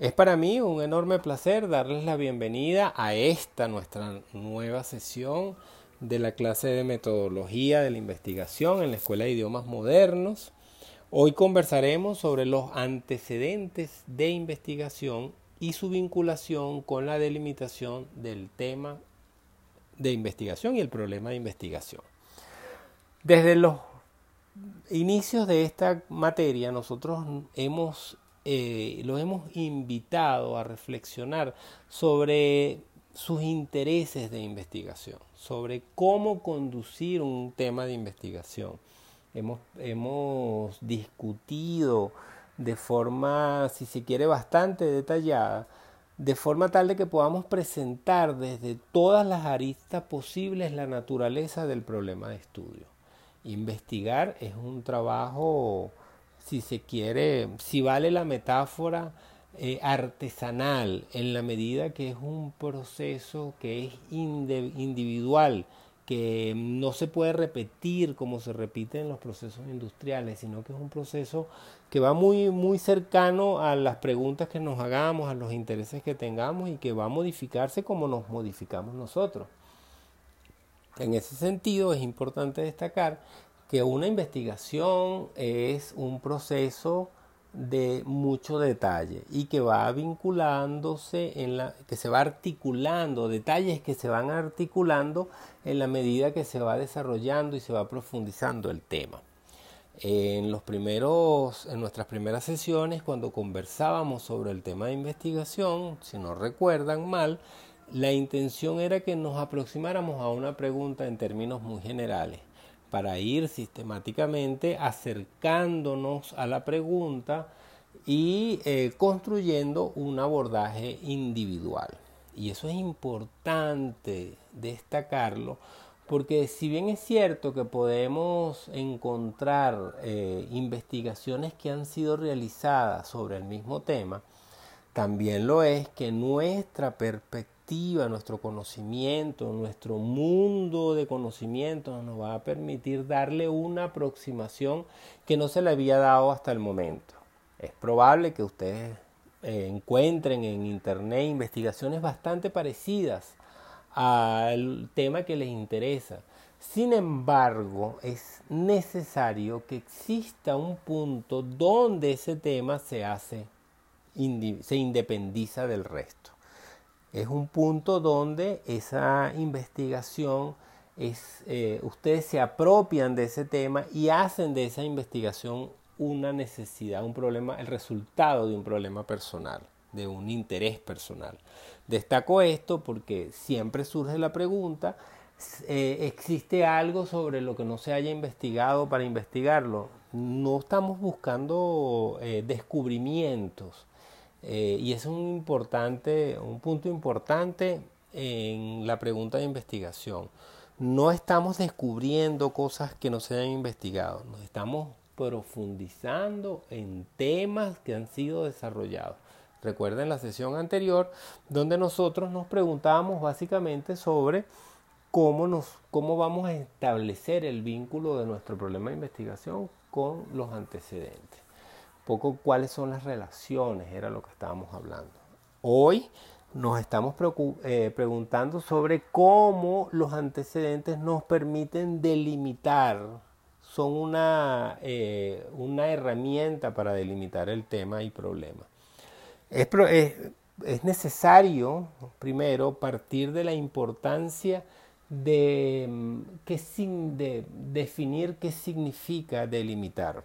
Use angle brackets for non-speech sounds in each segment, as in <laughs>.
Es para mí un enorme placer darles la bienvenida a esta nuestra nueva sesión de la clase de metodología de la investigación en la Escuela de Idiomas Modernos. Hoy conversaremos sobre los antecedentes de investigación y su vinculación con la delimitación del tema de investigación y el problema de investigación. Desde los inicios de esta materia nosotros hemos eh, lo hemos invitado a reflexionar sobre sus intereses de investigación, sobre cómo conducir un tema de investigación. Hemos, hemos discutido de forma, si se quiere, bastante detallada, de forma tal de que podamos presentar desde todas las aristas posibles la naturaleza del problema de estudio. Investigar es un trabajo si se quiere, si vale la metáfora eh, artesanal, en la medida que es un proceso que es individual, que no se puede repetir como se repite en los procesos industriales, sino que es un proceso que va muy, muy cercano a las preguntas que nos hagamos, a los intereses que tengamos y que va a modificarse como nos modificamos nosotros. En ese sentido es importante destacar que una investigación es un proceso de mucho detalle y que va vinculándose en la que se va articulando detalles que se van articulando en la medida que se va desarrollando y se va profundizando el tema. En los primeros en nuestras primeras sesiones cuando conversábamos sobre el tema de investigación, si no recuerdan mal, la intención era que nos aproximáramos a una pregunta en términos muy generales para ir sistemáticamente acercándonos a la pregunta y eh, construyendo un abordaje individual. Y eso es importante destacarlo porque si bien es cierto que podemos encontrar eh, investigaciones que han sido realizadas sobre el mismo tema, también lo es que nuestra perspectiva nuestro conocimiento, nuestro mundo de conocimiento nos va a permitir darle una aproximación que no se le había dado hasta el momento. Es probable que ustedes eh, encuentren en Internet investigaciones bastante parecidas al tema que les interesa. Sin embargo, es necesario que exista un punto donde ese tema se hace, se independiza del resto es un punto donde esa investigación es, eh, ustedes se apropian de ese tema y hacen de esa investigación una necesidad, un problema, el resultado de un problema personal, de un interés personal. Destaco esto porque siempre surge la pregunta, eh, ¿existe algo sobre lo que no se haya investigado para investigarlo? No estamos buscando eh, descubrimientos, eh, y es un, importante, un punto importante en la pregunta de investigación. No estamos descubriendo cosas que no se hayan investigado, nos estamos profundizando en temas que han sido desarrollados. Recuerden la sesión anterior donde nosotros nos preguntábamos básicamente sobre cómo, nos, cómo vamos a establecer el vínculo de nuestro problema de investigación con los antecedentes poco cuáles son las relaciones, era lo que estábamos hablando. Hoy nos estamos eh, preguntando sobre cómo los antecedentes nos permiten delimitar, son una, eh, una herramienta para delimitar el tema y problema. Es, es, necesario, primero, partir de la importancia de, mm, que, de definir qué significa delimitar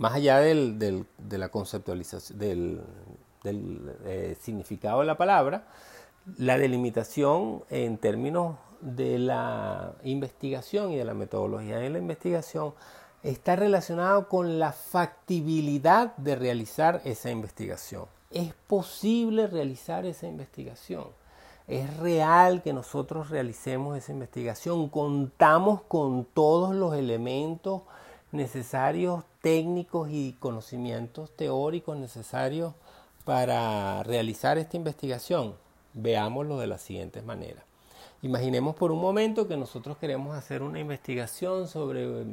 más allá del, de la conceptualización, del, eh, significado de la palabra, la delimitación en términos de la investigación y de la metodología de la investigación está relacionado con la factibilidad de realizar esa investigación. Es posible realizar esa investigación. Es real que nosotros realicemos esa investigación. Contamos con todos los elementos necesarios técnicos y conocimientos teóricos necesarios para realizar esta investigación? Veámoslo de la siguiente manera. Imaginemos por un momento que nosotros queremos hacer una investigación sobre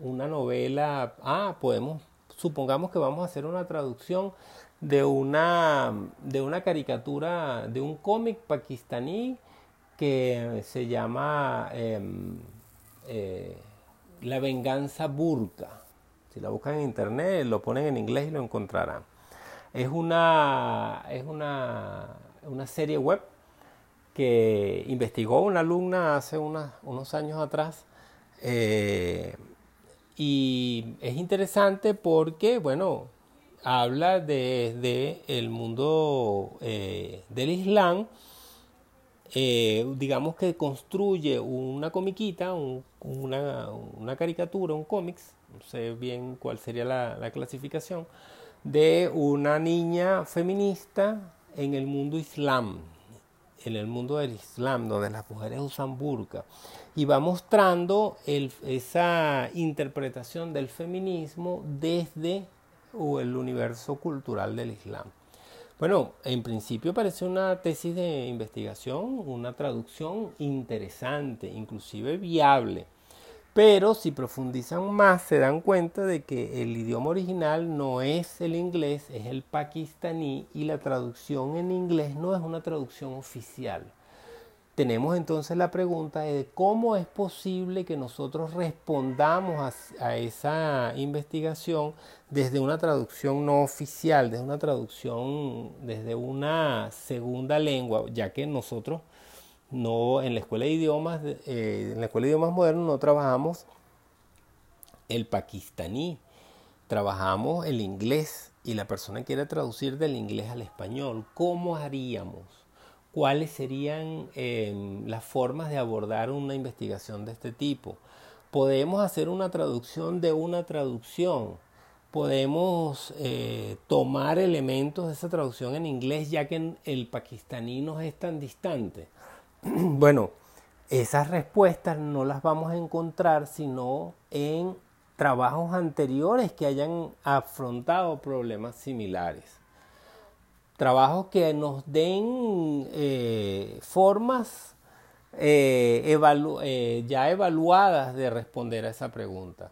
una novela. Ah, podemos supongamos que vamos a hacer una traducción de una, de una caricatura, de un cómic pakistaní que se llama em, eh, La venganza burka. Si la buscan en internet, lo ponen en inglés y lo encontrarán. Es una, es una, una serie web que investigó una alumna hace unos años atrás. Eh, y es interesante porque, bueno, habla desde el mundo eh, del Islam, eh, digamos que construye una comiquita, una, caricatura, un cómics, no sé bien cuál sería la, clasificación, de una niña feminista en el mundo islam, en el mundo del islam, donde las mujeres usan burka, y va mostrando esa interpretación del feminismo desde el universo cultural del Islam. Bueno, en principio parece una tesis de investigación, una traducción interesante, inclusive viable. Pero si profundizan más se dan cuenta de que el idioma original no es el inglés, es el pakistaní y la traducción en inglés no es una traducción oficial. Tenemos entonces la pregunta de cómo es posible que nosotros respondamos a, esa investigación desde una traducción no oficial, desde una traducción desde una segunda lengua, ya que nosotros no en la escuela de idiomas, eh, en la escuela de idiomas modernos no trabajamos el pakistaní, trabajamos el inglés y la persona quiere traducir del inglés al español. ¿Cómo haríamos? Cuáles serían em, las formas de abordar una investigación de este tipo. Podemos hacer una traducción de una traducción. Podemos eh, tomar elementos de esa traducción en inglés ya que el pakistaní no es tan distante. <clears throat> bueno, esas respuestas no las vamos a encontrar sino en trabajos anteriores que hayan afrontado problemas similares trabajos que nos den eh, formas eh, eh, ya evaluadas de responder a esa pregunta.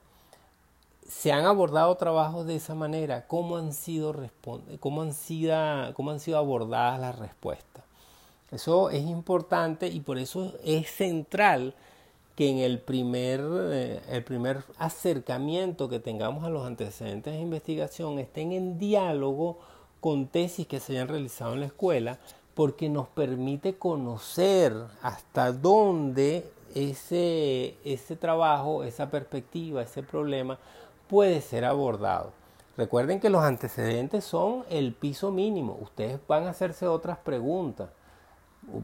Se han abordado trabajos de esa manera, ¿cómo han sido, cómo han sido, cómo han sido abordadas las respuestas? Eso es importante y por eso es central que en el primer, el primer acercamiento que tengamos a los antecedentes de investigación estén en diálogo con tesis que se hayan realizado en la escuela, porque nos permite conocer hasta dónde ese, ese trabajo, esa perspectiva, ese problema puede ser abordado. Recuerden que los antecedentes son el piso mínimo. Ustedes van a hacerse otras preguntas,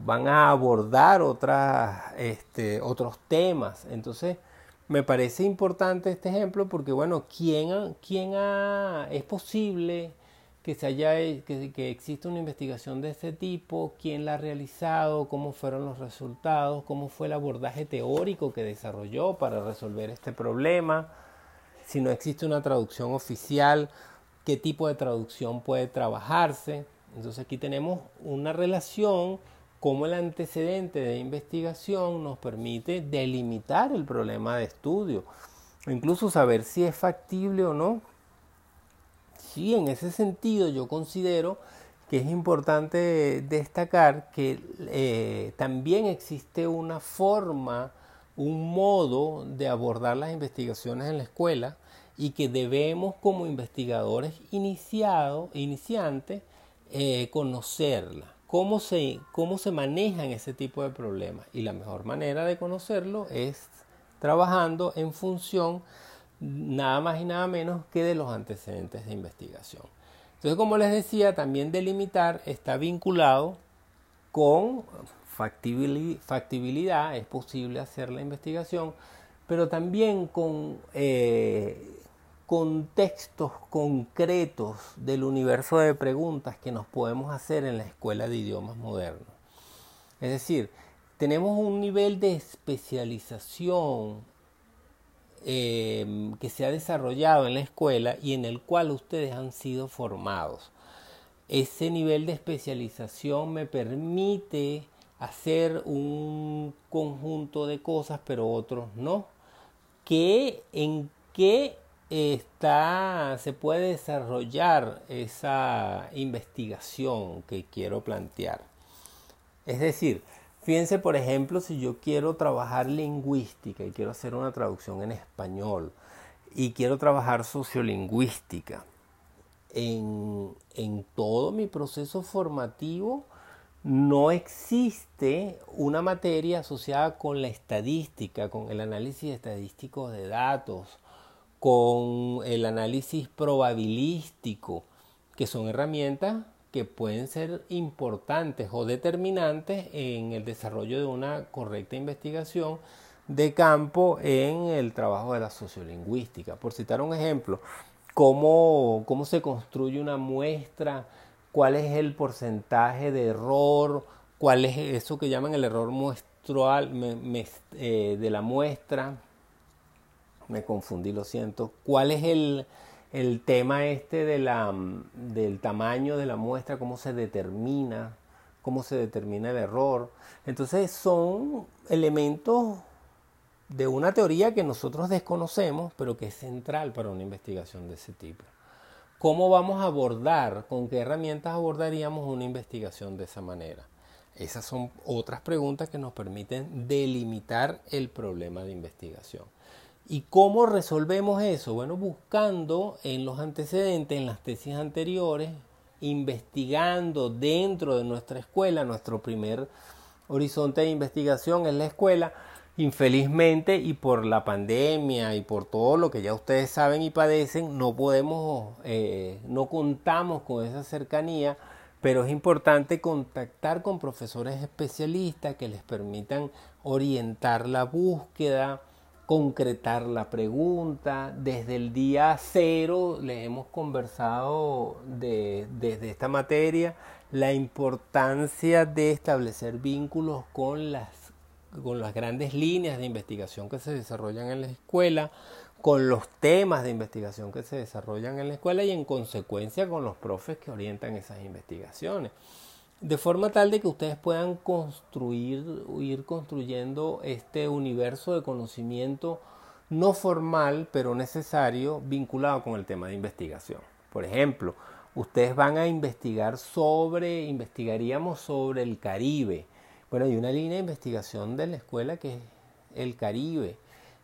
van a abordar otras, este, otros temas. Entonces, me parece importante este ejemplo porque, bueno, ¿quién, quién ha, es posible que se haya que, existe una investigación de este tipo, quién la ha realizado, cómo fueron los resultados, cómo fue el abordaje teórico que desarrolló para resolver este problema, si no existe una traducción oficial, qué tipo de traducción puede trabajarse. Entonces aquí tenemos una relación cómo el antecedente de investigación nos permite delimitar el problema de estudio, incluso saber si es factible o no Sí, en ese sentido yo considero que es importante destacar que eh, también existe una forma, un modo de abordar las investigaciones en la escuela y que debemos como investigadores iniciados, iniciantes, eh, conocerla, cómo se, cómo se manejan ese tipo de problemas. Y la mejor manera de conocerlo es trabajando en función nada más y nada menos que de los antecedentes de investigación. Entonces, como les decía, también delimitar está vinculado con factibilidad, es posible hacer la investigación, pero también con eh, contextos concretos del universo de preguntas que nos podemos hacer en la escuela de idiomas modernos. Es decir, tenemos un nivel de especialización Em, que se ha desarrollado en la escuela y en el cual ustedes han sido formados. Ese nivel de especialización me permite hacer un conjunto de cosas, pero otros no. ¿Qué, ¿En qué está, se puede desarrollar esa investigación que quiero plantear. Es decir, fíjense por ejemplo si yo quiero trabajar lingüística y quiero hacer una traducción en español y quiero trabajar sociolingüística. En, en todo mi proceso formativo no existe una materia asociada con la estadística, con el análisis estadístico de datos, con el análisis probabilístico, que son herramientas que pueden ser importantes o determinantes en el desarrollo de una correcta investigación de campo en el trabajo de la sociolingüística. Por citar un ejemplo, cómo, cómo se construye una muestra, cuál es el porcentaje de error, cuál es eso que llaman el error muestral eh, de la muestra, me confundí, lo siento. ¿Cuál es el, el tema este de la, del tamaño de la muestra? ¿Cómo se determina? ¿Cómo se determina el error? Entonces son elementos de una teoría que nosotros desconocemos, pero que es central para una investigación de ese tipo. ¿Cómo vamos a abordar, con qué herramientas abordaríamos una investigación de esa manera? Esas son otras preguntas que nos permiten delimitar el problema de investigación. ¿Y cómo resolvemos eso? Bueno, buscando en los antecedentes, en las tesis anteriores, investigando dentro de nuestra escuela, nuestro primer horizonte de investigación es la escuela. Infelizmente y por la pandemia y por todo lo que ya ustedes saben y padecen, no podemos, eh, no contamos con esa cercanía, pero es importante contactar con profesores especialistas que les permitan orientar la búsqueda, concretar la pregunta. Desde el día cero le hemos conversado de, desde esta materia la importancia de establecer vínculos con las, con las grandes líneas de investigación que se desarrollan en la escuela, con los temas de investigación que se desarrollan en la escuela y en consecuencia con los profes que orientan esas investigaciones de forma tal de que ustedes puedan construir, ir construyendo este universo de conocimiento no formal, pero necesario, vinculado con el tema de investigación. Por ejemplo, ustedes van a investigar sobre, investigaríamos sobre el Caribe. Bueno, hay una línea de investigación de la escuela que es el Caribe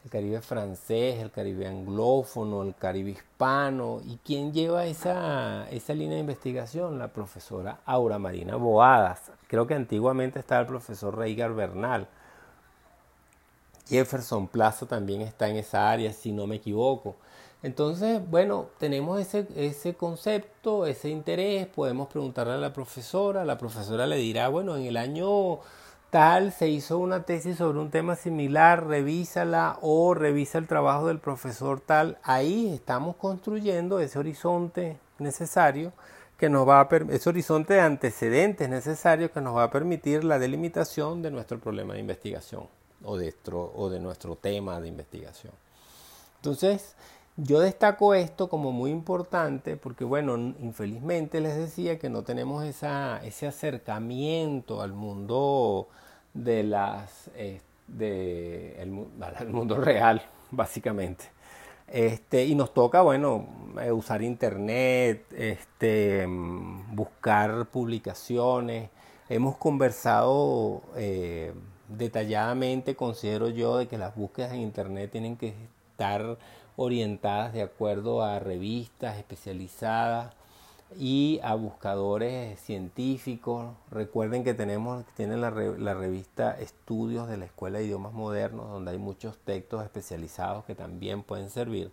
el Caribe francés, el Caribe anglófono, el Caribe hispano. ¿Y quién lleva esa, esa línea de investigación? La profesora Aura Marina Boadas. Creo que antiguamente estaba el profesor Reigar Bernal. Jefferson Plaza también está en esa área, si no me equivoco. Entonces, bueno, tenemos ese, ese concepto, ese interés, podemos preguntarle a la profesora, la profesora le dirá, bueno, en el año tal se hizo una tesis sobre un tema similar, revísala o revisa el trabajo del profesor tal. Ahí estamos construyendo ese horizonte necesario que nos va a ese horizonte de antecedentes necesarios que nos va a permitir la delimitación de nuestro problema de investigación o de, o de nuestro tema de investigación. Entonces, yo destaco esto como muy importante porque, bueno, infelizmente les decía que no tenemos esa, ese acercamiento al mundo de las, de el, <laughs> mundo real, básicamente. Este, y nos toca, bueno, eh, usar internet, este, buscar publicaciones. Hemos conversado eh, detalladamente, considero yo, de que las búsquedas en internet tienen que estar orientadas de acuerdo a revistas especializadas y a buscadores científicos. Recuerden que tenemos tienen la, la, revista Estudios de la Escuela de Idiomas Modernos, donde hay muchos textos especializados que también pueden servir.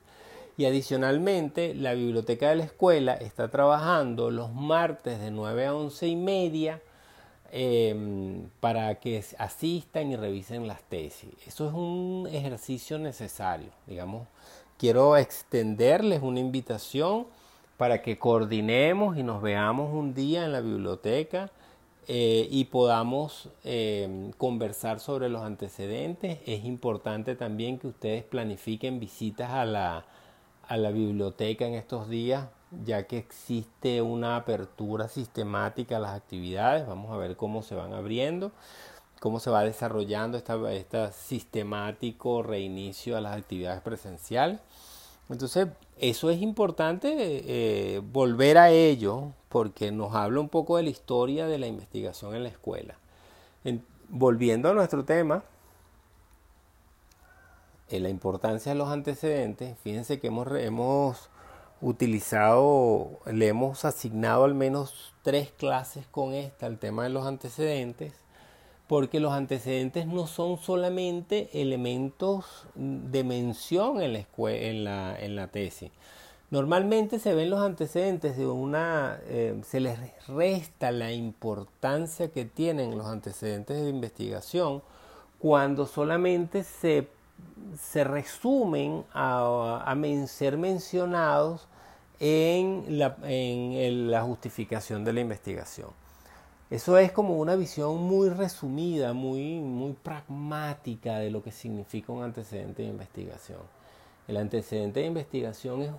Y adicionalmente, la biblioteca de la escuela está trabajando los martes de 9 a 11 y media Em, para que asistan y revisen las tesis. Eso es un ejercicio necesario. Digamos, quiero extenderles una invitación para que coordinemos y nos veamos un día en la biblioteca eh, y podamos em, conversar sobre los antecedentes. Es importante también que ustedes planifiquen visitas a la, a la biblioteca en estos días ya que existe una apertura sistemática a las actividades. Vamos a ver cómo se van abriendo, cómo se va desarrollando este sistemático reinicio a las actividades presenciales. Entonces, eso es importante eh, volver a ello porque nos habla un poco de la historia de la investigación en la escuela. volviendo a nuestro tema, en la importancia de los antecedentes, fíjense que hemos, hemos utilizado, le hemos asignado al menos tres clases con esta, el tema de los antecedentes, porque los antecedentes no son solamente elementos de mención en la, tesis. Normalmente se ven los antecedentes de una, eh, se les resta la importancia que tienen los antecedentes de investigación cuando solamente se, resumen a, ser mencionados en la justificación de la investigación. Eso es como una visión muy resumida, muy, muy pragmática de lo que significa un antecedente de investigación. El antecedente de investigación es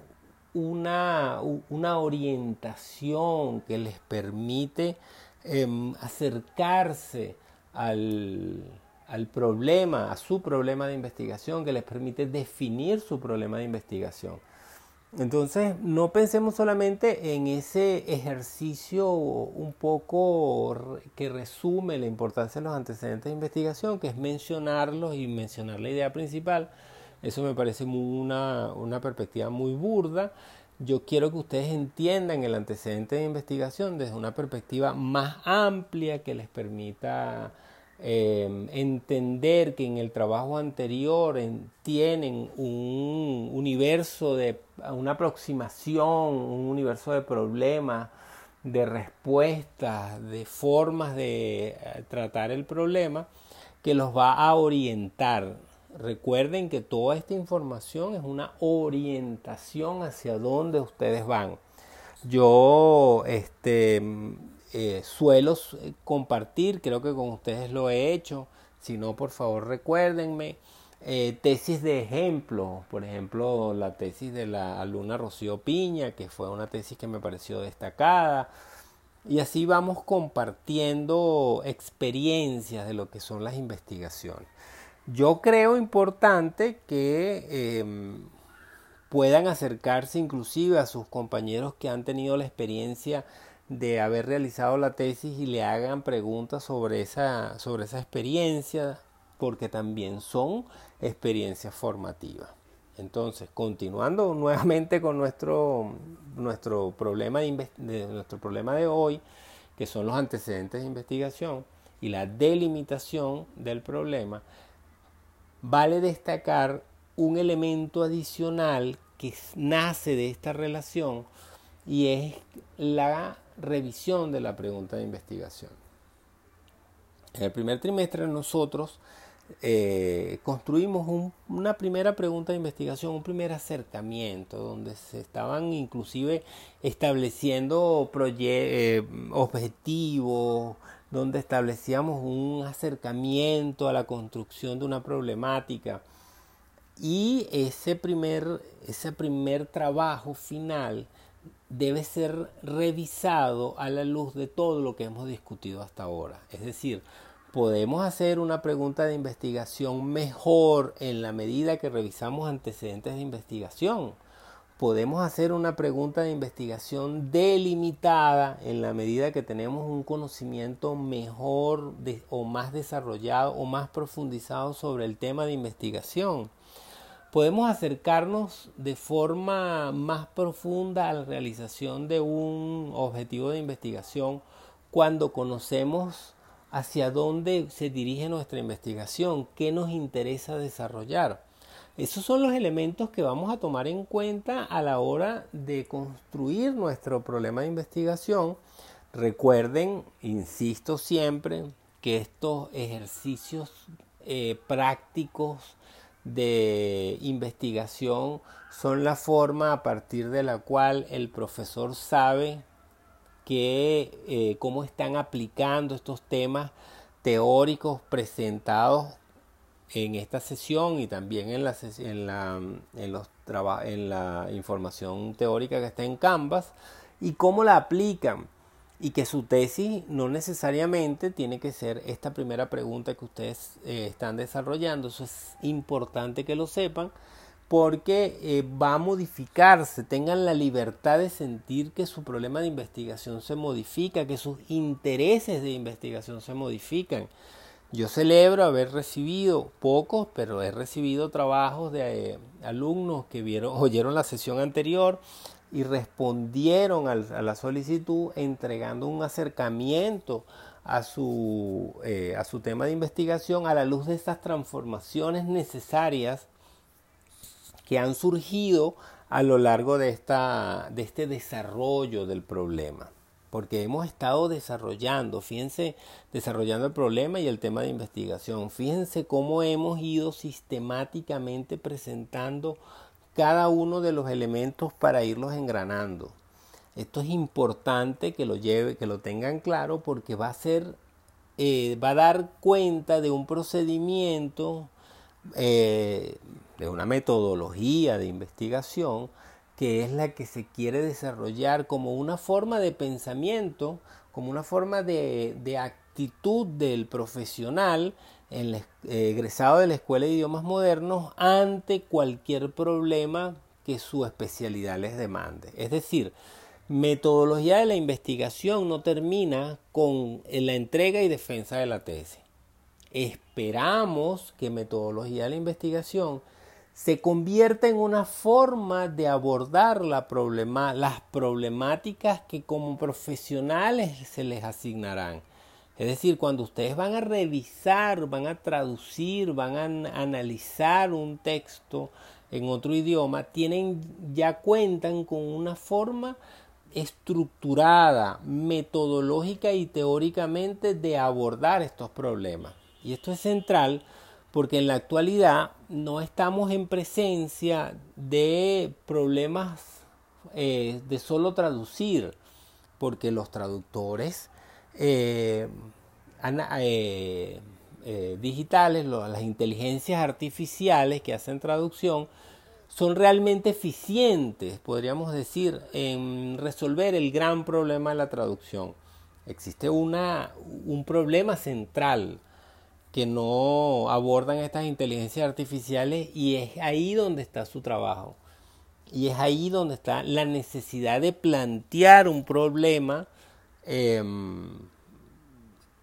una, una orientación que les permite em, acercarse al, al problema, a su problema de investigación, que les permite definir su problema de investigación. Entonces, no pensemos solamente en ese ejercicio un poco que resume la importancia de los antecedentes de investigación, que es mencionarlos y mencionar la idea principal. Eso me parece una, una perspectiva muy burda. Yo quiero que ustedes entiendan el antecedente de investigación desde una perspectiva más amplia que les permita eh, entender que en el trabajo anterior tienen un universo de una aproximación, un universo de problemas, de respuestas, de formas de eh, tratar el problema que los va a orientar. Recuerden que toda esta información es una orientación hacia dónde ustedes van. Yo este, eh, suelo eh, compartir, creo que con ustedes lo he hecho, si no, por favor recuérdenme, eh, tesis de ejemplo, por ejemplo, la tesis de la alumna Rocío Piña, que fue una tesis que me pareció destacada, y así vamos compartiendo experiencias de lo que son las investigaciones. Yo creo importante que em, puedan acercarse inclusive a sus compañeros que han tenido la experiencia de haber realizado la tesis y le hagan preguntas sobre esa, sobre esa experiencia, porque también son experiencias formativas. Entonces, continuando <laughs> nuevamente con nuestro, nuestro, problema de, nuestro problema de hoy, que son los antecedentes de investigación y la delimitación del problema, vale destacar un elemento adicional que nace de esta relación y es la revisión de la pregunta de investigación. En el primer trimestre nosotros eh, construimos una primera pregunta de investigación, un primer acercamiento, donde se estaban inclusive estableciendo eh, objetivos, donde establecíamos un acercamiento a la construcción de una problemática. Y ese primer, ese primer trabajo final debe ser revisado a la luz de todo lo que hemos discutido hasta ahora. Es decir, podemos hacer una pregunta de investigación mejor en la medida que revisamos antecedentes de investigación. Podemos hacer una pregunta de investigación delimitada en la medida que tenemos un conocimiento mejor o más desarrollado o más profundizado sobre el tema de investigación podemos acercarnos de forma más profunda a la realización de un objetivo de investigación cuando conocemos hacia dónde se dirige nuestra investigación, qué nos interesa desarrollar. Esos son los elementos que vamos a tomar en cuenta a la hora de construir nuestro problema de investigación. Recuerden, insisto siempre, que estos ejercicios eh, prácticos de investigación son la forma a partir de la cual el profesor sabe que, eh, cómo están aplicando estos temas teóricos presentados en esta sesión y también en la, en la, en los en la información teórica que está en Canvas y cómo la aplican y que su tesis no necesariamente tiene que ser esta primera pregunta que ustedes eh, están desarrollando. Eso es importante que lo sepan porque eh, va a modificarse, tengan la libertad de sentir que su problema de investigación se modifica, que sus intereses de investigación se modifican. Yo celebro haber recibido pocos, pero he recibido trabajos de eh, alumnos que vieron, oyeron la sesión anterior y respondieron a la solicitud entregando un acercamiento a su, eh, a su tema de investigación a la luz de estas transformaciones necesarias que han surgido a lo largo de, esta, de este desarrollo del problema. Porque hemos estado desarrollando, fíjense, desarrollando el problema y el tema de investigación. Fíjense cómo hemos ido sistemáticamente presentando cada uno de los elementos para irlos engranando. Esto es importante que lo lleve, que lo tengan claro, porque va a ser, eh, va a dar cuenta de un procedimiento eh, de una metodología de investigación que es la que se quiere desarrollar como una forma de pensamiento, como una forma de, actitud del profesional el, eh, egresado de la Escuela de Idiomas Modernos ante cualquier problema que su especialidad les demande. Es decir, metodología de la investigación no termina con la entrega y defensa de la tesis. Esperamos que metodología de la investigación se convierta en una forma de abordar las problemáticas que como profesionales se les asignarán. Es decir, cuando ustedes van a revisar, van a traducir, van a analizar un texto en otro idioma, tienen ya cuentan con una forma estructurada, metodológica y teóricamente de abordar estos problemas. Y esto es central porque en la actualidad no estamos en presencia de problemas eh, de solo traducir, porque los traductores eh, eh, digitales, las inteligencias artificiales que hacen traducción, son realmente eficientes, podríamos decir, en resolver el gran problema de la traducción. Existe una, un problema central que no abordan estas inteligencias artificiales y es ahí donde está su trabajo. Y es ahí donde está la necesidad de plantear un problema em,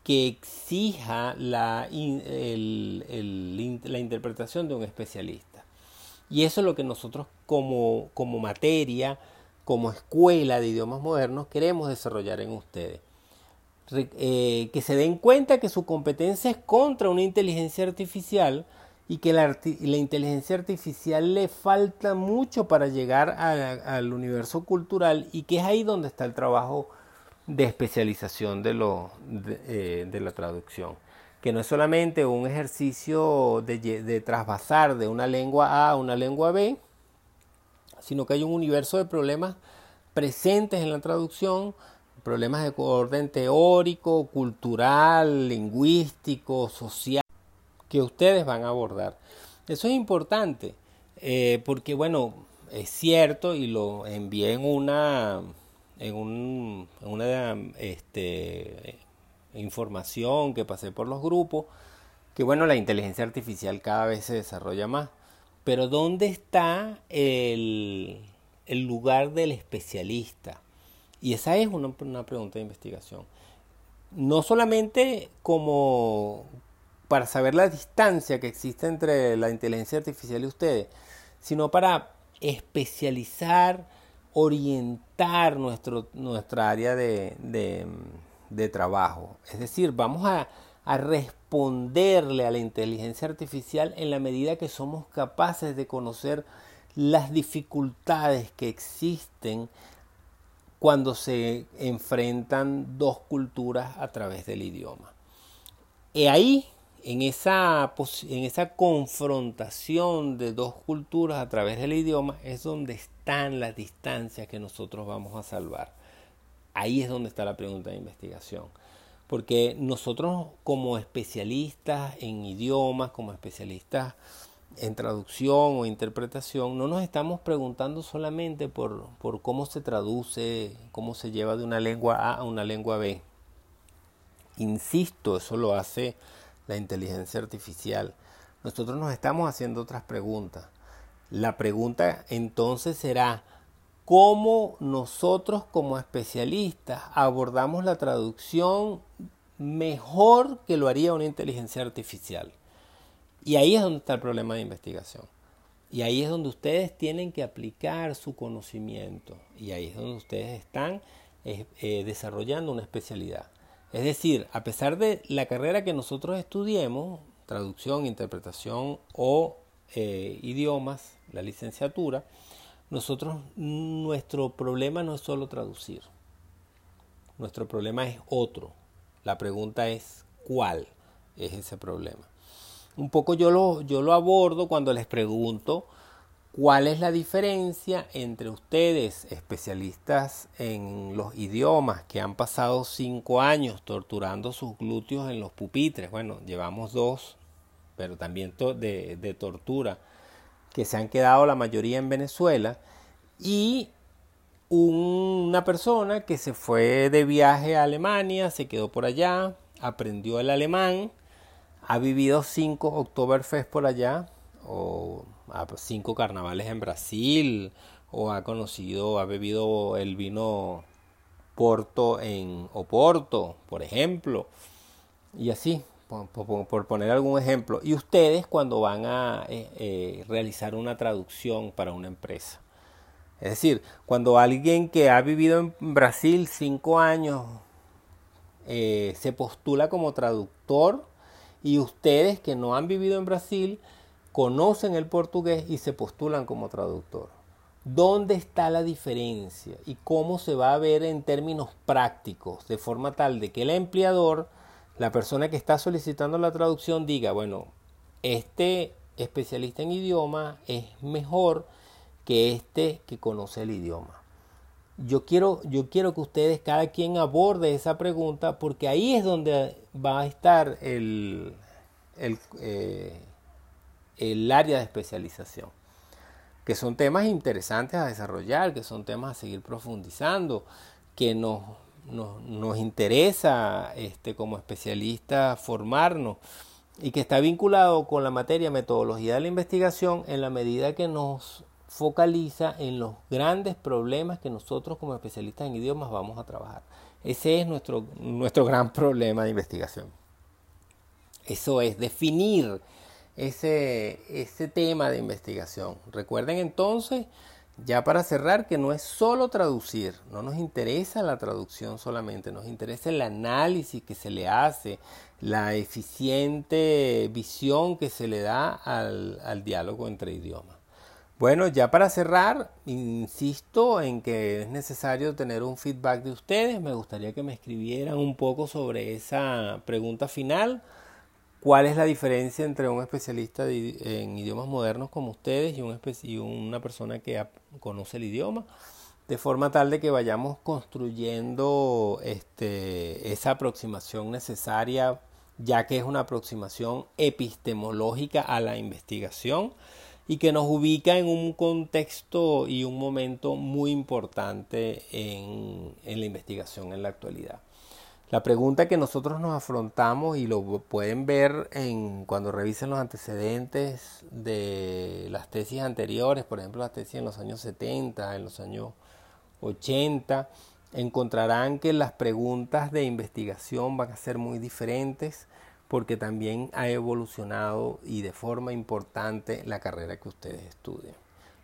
que exija la, la interpretación de un especialista. Y eso es lo que nosotros como, como materia, como escuela de idiomas modernos, queremos desarrollar en ustedes. Eh, que se den cuenta que su competencia es contra una inteligencia artificial y que la, inteligencia artificial le falta mucho para llegar al universo cultural y que es ahí donde está el trabajo de especialización de, lo, de, eh, la traducción. Que no es solamente un ejercicio de, de trasvasar de una lengua A a una lengua B, sino que hay un universo de problemas presentes en la traducción problemas de orden teórico, cultural, lingüístico, social, que ustedes van a abordar. Eso es importante, eh, porque bueno, es cierto y lo envié en una, en, un, una este, información que pasé por los grupos, que bueno, la inteligencia artificial cada vez se desarrolla más. Pero ¿dónde está el, el lugar del especialista? Y esa es una, pregunta de investigación. No solamente como para saber la distancia que existe entre la inteligencia artificial y ustedes, sino para especializar, orientar nuestro, nuestra área de, de, trabajo. Es decir, vamos a, a, responderle a la inteligencia artificial en la medida que somos capaces de conocer las dificultades que existen cuando se enfrentan dos culturas a través del idioma. Y ahí, en esa, en esa confrontación de dos culturas a través del idioma, es donde están las distancias que nosotros vamos a salvar. Ahí es donde está la pregunta de investigación. Porque nosotros como especialistas en idiomas, como especialistas en traducción o interpretación, no nos estamos preguntando solamente por, por, cómo se traduce, cómo se lleva de una lengua A a una lengua B. Insisto, eso lo hace la inteligencia artificial. Nosotros nos estamos haciendo otras preguntas. La pregunta entonces será, ¿cómo nosotros como especialistas abordamos la traducción mejor que lo haría una inteligencia artificial? Y ahí es donde está el problema de investigación. Y ahí es donde ustedes tienen que aplicar su conocimiento. Y ahí es donde ustedes están eh, eh, desarrollando una especialidad. Es decir, a pesar de la carrera que nosotros estudiemos, traducción, interpretación o eh, idiomas, la licenciatura, nosotros, nuestro problema no es solo traducir. Nuestro problema es otro. La pregunta es, ¿cuál es ese problema? Un poco yo lo, yo lo abordo cuando les pregunto cuál es la diferencia entre ustedes, especialistas en los idiomas, que han pasado cinco años torturando sus glúteos en los pupitres. Bueno, llevamos dos, pero también de, de tortura, que se han quedado la mayoría en Venezuela, y una persona que se fue de viaje a Alemania, se quedó por allá, aprendió el alemán, ha vivido cinco Oktoberfest por allá, o cinco carnavales en Brasil, o ha conocido, ha bebido el vino Porto en Oporto, por ejemplo, y así, por, poner algún ejemplo. Y ustedes cuando van a eh, eh, realizar una traducción para una empresa. Es decir, cuando alguien que ha vivido en Brasil cinco años eh, se postula como traductor, y ustedes que no han vivido en Brasil conocen el portugués y se postulan como traductor. ¿Dónde está la diferencia y cómo se va a ver en términos prácticos? De forma tal de que el empleador, la persona que está solicitando la traducción, diga, bueno, este especialista en idioma es mejor que este que conoce el idioma. Yo quiero, yo quiero que ustedes, cada quien aborde esa pregunta, porque ahí es donde va a estar el, el, eh, el área de especialización, que son temas interesantes a desarrollar, que son temas a seguir profundizando, que nos, nos, nos interesa este, como especialistas formarnos y que está vinculado con la materia metodología de la investigación en la medida que nos focaliza en los grandes problemas que nosotros como especialistas en idiomas vamos a trabajar. Ese es nuestro, nuestro gran problema de investigación. Eso es definir ese, ese tema de investigación. Recuerden entonces, ya para cerrar, que no es solo traducir, no nos interesa la traducción solamente, nos interesa el análisis que se le hace, la eficiente visión que se le da al, al diálogo entre idiomas. Bueno, ya para cerrar, insisto en que es necesario tener un feedback de ustedes. Me gustaría que me escribieran un poco sobre esa pregunta final. ¿Cuál es la diferencia entre un especialista en idiomas modernos como ustedes y, un y una persona que conoce el idioma? De forma tal de que vayamos construyendo este, esa aproximación necesaria, ya que es una aproximación epistemológica a la investigación y que nos ubica en un contexto y un momento muy importante en, la investigación en la actualidad. La pregunta que nosotros nos afrontamos y lo pueden ver en cuando revisen los antecedentes de las tesis anteriores, por ejemplo las tesis en los años 70, en los años 80, encontrarán que las preguntas de investigación van a ser muy diferentes porque también ha evolucionado y de forma importante la carrera que ustedes estudian.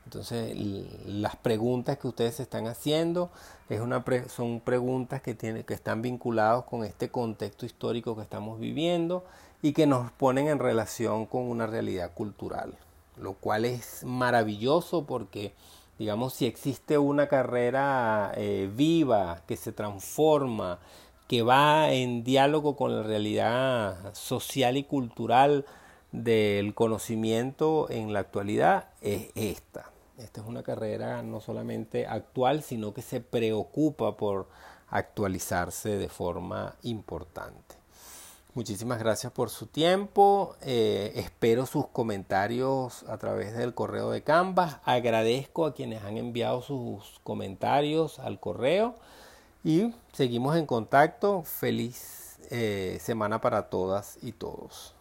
Entonces, las preguntas que ustedes están haciendo es una son preguntas que, tienen, que están vinculadas con este contexto histórico que estamos viviendo y que nos ponen en relación con una realidad cultural, lo cual es maravilloso porque, digamos, si existe una carrera eh, viva que se transforma, que va en diálogo con la realidad social y cultural del conocimiento en la actualidad es esta. Esta es una carrera no solamente actual, sino que se preocupa por actualizarse de forma importante. Muchísimas gracias por su tiempo. Eh, espero sus comentarios a través del correo de Canvas. Agradezco a quienes han enviado sus comentarios al correo. Y seguimos en contacto. Feliz eh, semana para todas y todos.